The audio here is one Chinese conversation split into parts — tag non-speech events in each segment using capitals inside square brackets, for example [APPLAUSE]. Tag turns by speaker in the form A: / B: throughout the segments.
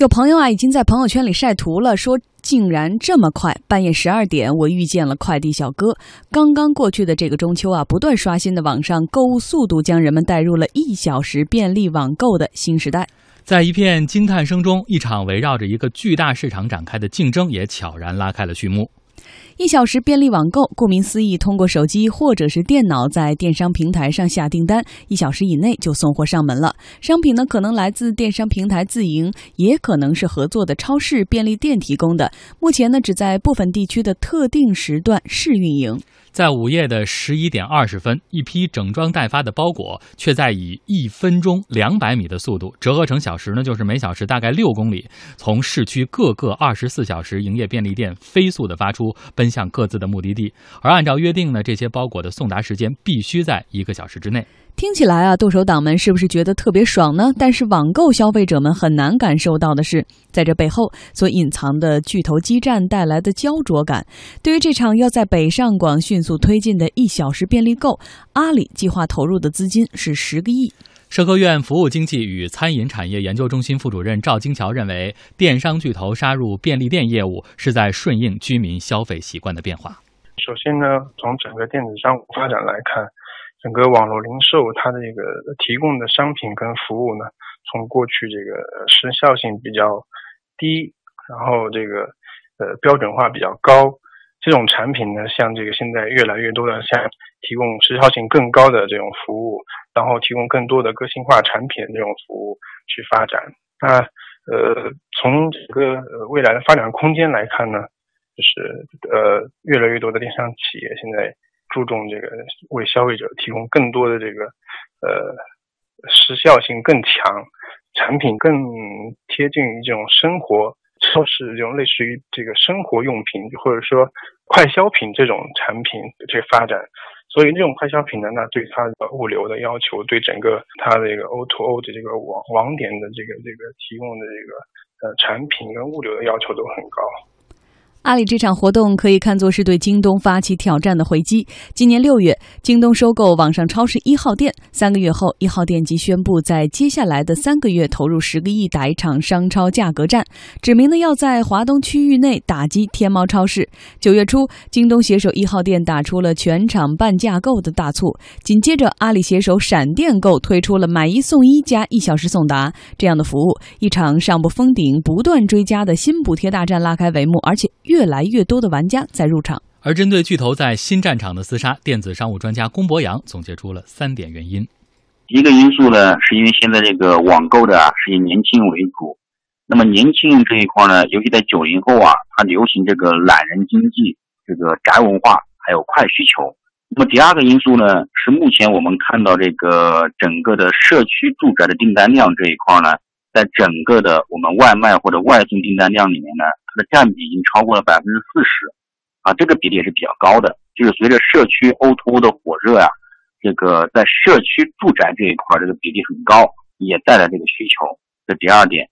A: 有朋友啊，已经在朋友圈里晒图了，说竟然这么快，半夜十二点，我遇见了快递小哥。刚刚过去的这个中秋啊，不断刷新的网上购物速度，将人们带入了一小时便利网购的新时代。
B: 在一片惊叹声中，一场围绕着一个巨大市场展开的竞争也悄然拉开了序幕。
A: 一小时便利网购，顾名思义，通过手机或者是电脑在电商平台上下订单，一小时以内就送货上门了。商品呢，可能来自电商平台自营，也可能是合作的超市、便利店提供的。目前呢，只在部分地区的特定时段试运营。
B: 在午夜的十一点二十分，一批整装待发的包裹，却在以一分钟两百米的速度，折合成小时呢，就是每小时大概六公里，从市区各个二十四小时营业便利店飞速的发出，奔向各自的目的地。而按照约定呢，这些包裹的送达时间必须在一个小时之内。
A: 听起来啊，剁手党们是不是觉得特别爽呢？但是网购消费者们很难感受到的是，在这背后所隐藏的巨头激战带来的焦灼感。对于这场要在北上广迅速推进的一小时便利购，阿里计划投入的资金是十个亿。
B: 社科院服务经济与餐饮产业研究中心副主任赵金桥认为，电商巨头杀入便利店业务，是在顺应居民消费习惯的变化。
C: 首先呢，从整个电子商务发展来看。整个网络零售，它的这个提供的商品跟服务呢，从过去这个时效性比较低，然后这个呃标准化比较高，这种产品呢，像这个现在越来越多的像提供时效性更高的这种服务，然后提供更多的个性化产品这种服务去发展。那呃，从整个未来的发展空间来看呢，就是呃越来越多的电商企业现在。注重这个为消费者提供更多的这个呃时效性更强，产品更贴近于这种生活超市这种类似于这个生活用品或者说快消品这种产品去发展，所以这种快消品呢，那对它的物流的要求，对整个它的一个 O to O 的这个网网点的这个这个提供的这个呃产品跟物流的要求都很高。
A: 阿里这场活动可以看作是对京东发起挑战的回击。今年六月，京东收购网上超市一号店，三个月后，一号店即宣布在接下来的三个月投入十个亿打一场商超价格战，指明呢要在华东区域内打击天猫超市。九月初，京东携手一号店打出了全场半价购的大促，紧接着，阿里携手闪电购推出了买一送一加一小时送达这样的服务，一场上不封顶、不断追加的新补贴大战拉开帷幕，而且。越来越多的玩家在入场，
B: 而针对巨头在新战场的厮杀，电子商务专家龚博洋总结出了三点原因。
D: 一个因素呢，是因为现在这个网购的啊是以年轻为主，那么年轻人这一块呢，尤其在九零后啊，它流行这个懒人经济，这个宅文化，还有快需求。那么第二个因素呢，是目前我们看到这个整个的社区住宅的订单量这一块呢。在整个的我们外卖或者外送订单量里面呢，它的占比已经超过了百分之四十，啊，这个比例也是比较高的。就是随着社区 O2O 的火热呀，这个在社区住宅这一块这个比例很高，也带来这个需求。这第二点。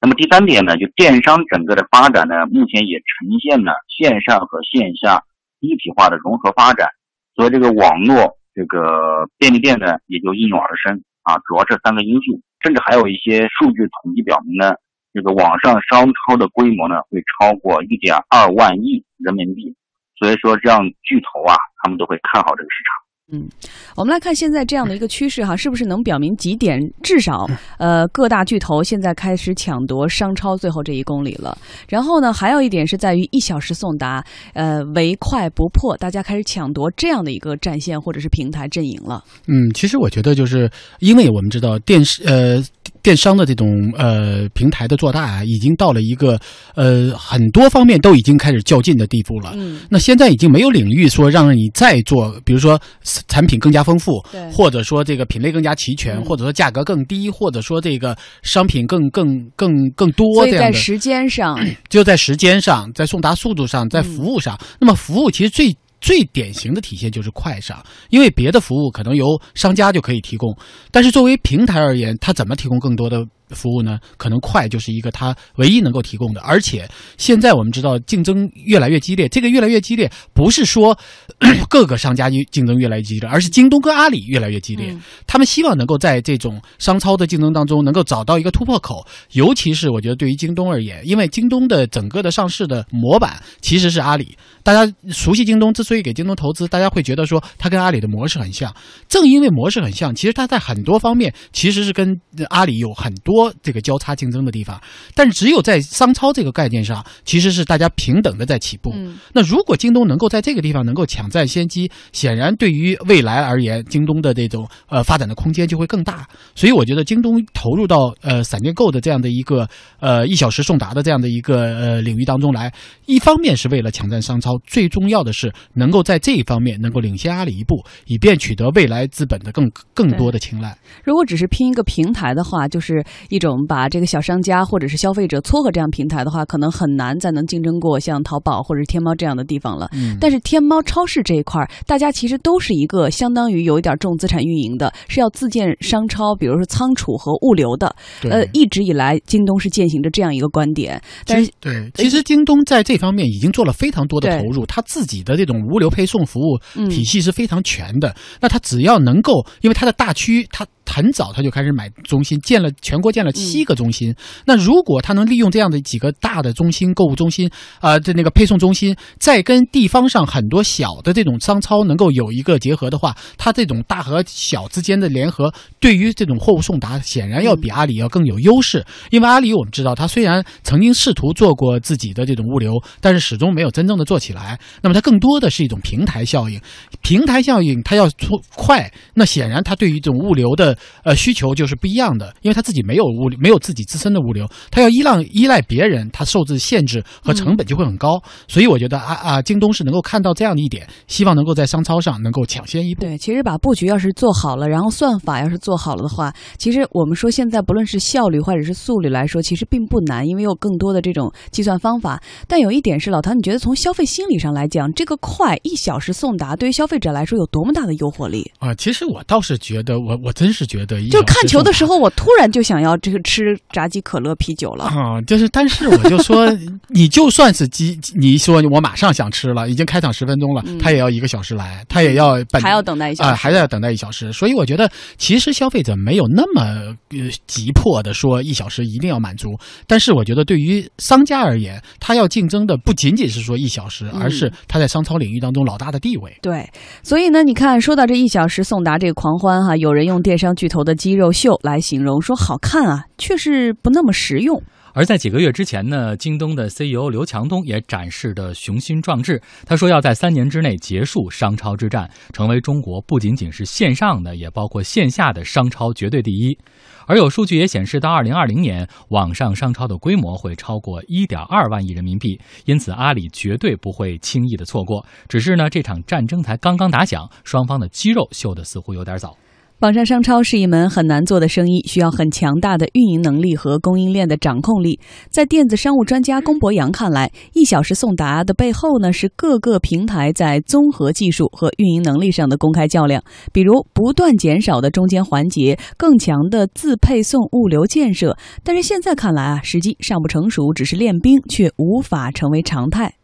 D: 那么第三点呢，就电商整个的发展呢，目前也呈现了线上和线下一体化的融合发展，所以这个网络这个便利店呢，也就应运而生。啊，主要这三个因素，甚至还有一些数据统计表明呢，这个网上商超的规模呢会超过一点二万亿人民币，所以说这样巨头啊，他们都会看好这个市场。
A: 嗯，我们来看现在这样的一个趋势哈，是不是能表明几点？至少，呃，各大巨头现在开始抢夺商超最后这一公里了。然后呢，还有一点是在于一小时送达，呃，唯快不破，大家开始抢夺这样的一个战线或者是平台阵营了。
E: 嗯，其实我觉得就是因为我们知道电视呃。电商的这种呃平台的做大啊，已经到了一个呃很多方面都已经开始较劲的地步了。嗯，那现在已经没有领域说让你再做，比如说产品更加丰富，
A: 对，
E: 或者说这个品类更加齐全，或者说价格更低，或者说这个商品更更更更多这样
A: 的。在时间上，[CLEARS THROAT]
E: 就在时间上，在送达速度上，在服务上。那么服务其实最。最典型的体现就是快上，因为别的服务可能由商家就可以提供，但是作为平台而言，它怎么提供更多的服务呢，可能快就是一个它唯一能够提供的。而且现在我们知道竞争越来越激烈，这个越来越激烈不是说 [COUGHS] 各个商家竞争越来越激烈，而是京东跟阿里越来越激烈。他们希望能够在这种商超的竞争当中能够找到一个突破口。尤其是我觉得对于京东而言，因为京东的整个的上市的模板其实是阿里。大家熟悉京东，之所以给京东投资，大家会觉得说它跟阿里的模式很像。正因为模式很像，其实它在很多方面其实是跟阿里有很多这个交叉竞争的地方。但是只有在商超这个概念上，其实是大家平等的在起步。那如果京东能够在这个地方能够抢占先机，显然对于未来而言，京东的这种呃发展的空间就会更大。所以我觉得京东投入到呃闪电购的这样的一个呃一小时送达的这样的一个呃领域当中来，一方面是为了抢占商超，最重要的是能够在这一方面能够领先阿里一步，以便取得未来资本的更更多的青睐。
A: 如果只是拼一个平台的话，就是一种把这个小商家或者是消费者撮合这样平台的话，可能很难再能竞争过像淘宝或者天猫这样的地方了。嗯，但是天猫超市这一块，大家其实都是一个相当于有一点重资产运营的，是要自建商超，比如说仓储和物流的。呃，一直以来京东是践行着这样一个观点。但是
E: 对，其实京东在这方面已经做了非常多的投入，它自己的这种物流配送服务体系是非常全的。那它只要能够，因为它的大区，它。很早他就开始买中心，建了全国建了七个中心。那如果他能利用这样的几个大的中心、购物中心啊，的那个配送中心，再跟地方上很多小的这种商超能够有一个结合的话，他这种大和小之间的联合，对于这种货物送达，显然要比阿里要更有优势。因为阿里我们知道，它虽然曾经试图做过自己的这种物流，但是始终没有真正的做起来。那么它更多的是一种平台效应，平台效应它要出快，那显然它对于这种物流的。呃，需求就是不一样的，因为他自己没有物流，没有自己自身的物流，他要依赖依赖别人，他受制限制和成本就会很高。所以我觉得啊啊，京东是能够看到这样的一点，希望能够在商超上能够抢先一步。
A: 对，其实把布局要是做好了，然后算法要是做好了的话，其实我们说现在不论是效率或者是速率来说，其实并不难，因为有更多的这种计算方法。但有一点是，老唐，你觉得从消费心理上来讲，这个快一小时送达，对于消费者来说有多么大的诱惑力
E: 啊？其实我倒是觉得，我我真是觉得。
A: 就看球的时候，我突然就想要这个吃炸鸡、可乐、啤酒了
E: 啊！就是，但是我就说，[LAUGHS] 你就算是鸡，你说我马上想吃了，已经开场十分钟了，他也要一个小时来，他也要本
A: 还要等待一小时
E: 啊，还要等待一小时。所以我觉得，其实消费者没有那么呃急迫的说一小时一定要满足。但是我觉得，对于商家而言，他要竞争的不仅仅是说一小时，而是他在商超领域当中老大的地位。
A: 对，所以呢，你看，说到这一小时送达这个狂欢哈，有人用电商巨头。的肌肉秀来形容说好看啊，却是不那么实用。
B: 而在几个月之前呢，京东的 CEO 刘强东也展示的雄心壮志。他说要在三年之内结束商超之战，成为中国不仅仅是线上的，也包括线下的商超绝对第一。而有数据也显示，到二零二零年，网上商超的规模会超过一点二万亿人民币。因此，阿里绝对不会轻易的错过。只是呢，这场战争才刚刚打响，双方的肌肉秀的似乎有点早。
A: 网上商超是一门很难做的生意，需要很强大的运营能力和供应链的掌控力。在电子商务专家龚博洋看来，一小时送达的背后呢，是各个平台在综合技术和运营能力上的公开较量。比如不断减少的中间环节，更强的自配送物流建设。但是现在看来啊，时机尚不成熟，只是练兵，却无法成为常态。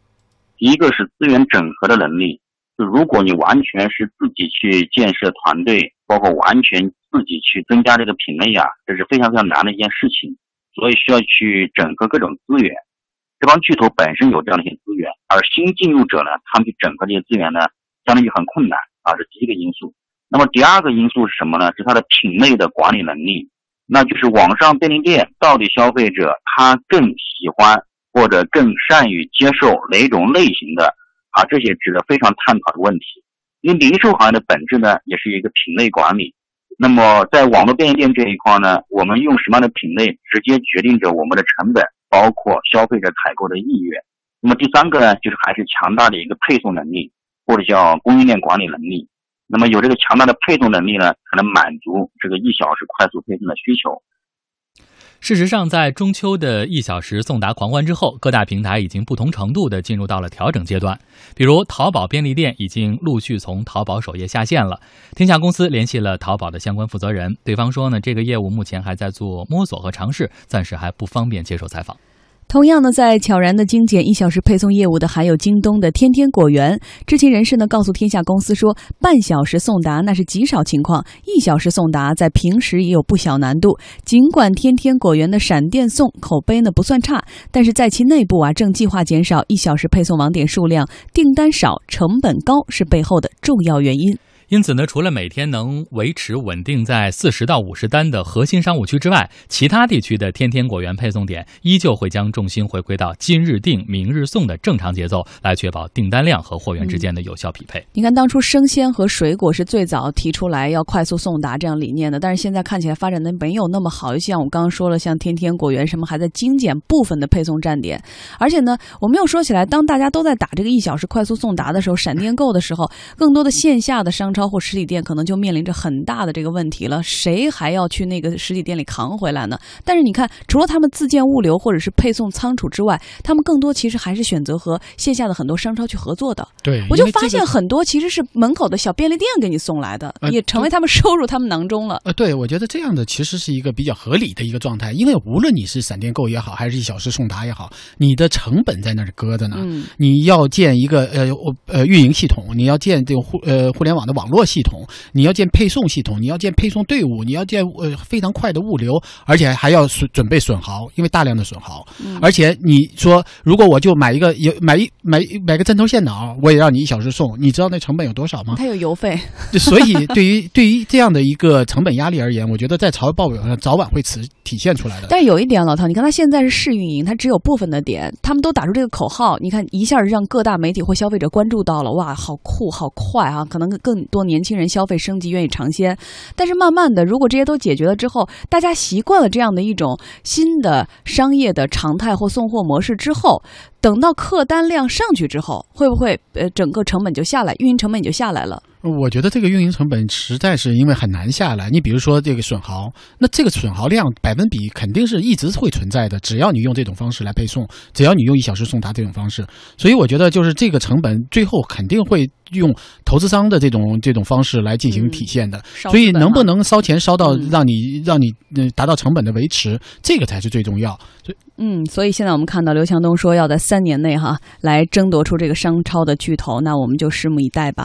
D: 一个是资源整合的能力。就如果你完全是自己去建设团队，包括完全自己去增加这个品类啊，这是非常非常难的一件事情。所以需要去整合各种资源。这帮巨头本身有这样的一些资源，而新进入者呢，他们去整合这些资源呢，相当于很困难啊，这第一个因素。那么第二个因素是什么呢？是它的品类的管理能力。那就是网上便利店到底消费者他更喜欢或者更善于接受哪种类型的？啊，这些值得非常探讨的问题，因为零售行业的本质呢，也是一个品类管理。那么，在网络便利店这一块呢，我们用什么样的品类，直接决定着我们的成本，包括消费者采购的意愿。那么第三个呢，就是还是强大的一个配送能力，或者叫供应链管理能力。那么有这个强大的配送能力呢，才能满足这个一小时快速配送的需求。
B: 事实上，在中秋的一小时送达狂欢之后，各大平台已经不同程度的进入到了调整阶段。比如，淘宝便利店已经陆续从淘宝首页下线了。天下公司联系了淘宝的相关负责人，对方说呢，这个业务目前还在做摸索和尝试，暂时还不方便接受采访。
A: 同样呢，在悄然的精简一小时配送业务的还有京东的天天果园。知情人士呢告诉天下公司说，半小时送达那是极少情况，一小时送达在平时也有不小难度。尽管天天果园的闪电送口碑呢不算差，但是在其内部啊正计划减少一小时配送网点数量，订单少，成本高是背后的重要原因。
B: 因此呢，除了每天能维持稳定在四十到五十单的核心商务区之外，其他地区的天天果园配送点依旧会将重心回归到今日订、明日送的正常节奏，来确保订单量和货源之间的有效匹配。
A: 你看，当初生鲜和水果是最早提出来要快速送达这样理念的，但是现在看起来发展的没有那么好。就像我刚刚说了，像天天果园什么还在精简部分的配送站点，而且呢，我们又说起来，当大家都在打这个一小时快速送达的时候，闪电购的时候，更多的线下的商超或实体店可能就面临着很大的这个问题了，谁还要去那个实体店里扛回来呢？但是你看，除了他们自建物流或者是配送仓储之外，他们更多其实还是选择和线下的很多商超去合作的。
E: 对，
A: 我就发现很多其实是门口的小便利店给你送来的，也成为他们收入他们囊中了。
E: 呃，对，我觉得这样的其实是一个比较合理的一个状态，因为无论你是闪电购也好，还是一小时送达也好，你的成本在那儿搁着呢。嗯，你要建一个呃呃运营系统，你要建这个互呃互联网的网络系统。你要建配送系统，你要建配送队伍，你要建呃非常快的物流，而且还要损准备损耗，因为大量的损耗。而且你说，如果我就买一个有买一买买个针头线脑，我也让你一小时送，你知道那成本有多少吗？
A: 它有邮费。
E: 所以对于对于这样的一个成本压力而言，我觉得在潮报表上早晚会体体现出来的。
A: 但是有一点，老唐，你看他现在是试运营，他只有部分的点，他们都打出这个口号，你看一下让各大媒体或消费者关注到了，哇，好酷，好快啊！可能更多年轻人消费升级，愿意尝鲜。但是慢慢的，如果这些都解决了之后，大家习惯了这样的一种新的商业的常态或送货模式之后，等到客单量上去之后，会不会呃整个成本就下来，运营成本也就下来了？
E: 我觉得这个运营成本实在是因为很难下来。你比如说这个损耗，那这个损耗量百分比肯定是一直会存在的。只要你用这种方式来配送，只要你用一小时送达这种方式，所以我觉得就是这个成本最后肯定会用投资商的这种这种方式来进行体现的。所以能不能烧钱烧到让你让你达到成本的维持，这个才是最重要。
A: 所以嗯，所以现在我们看到刘强东说要在三年内哈来争夺出这个商超的巨头，那我们就拭目以待吧。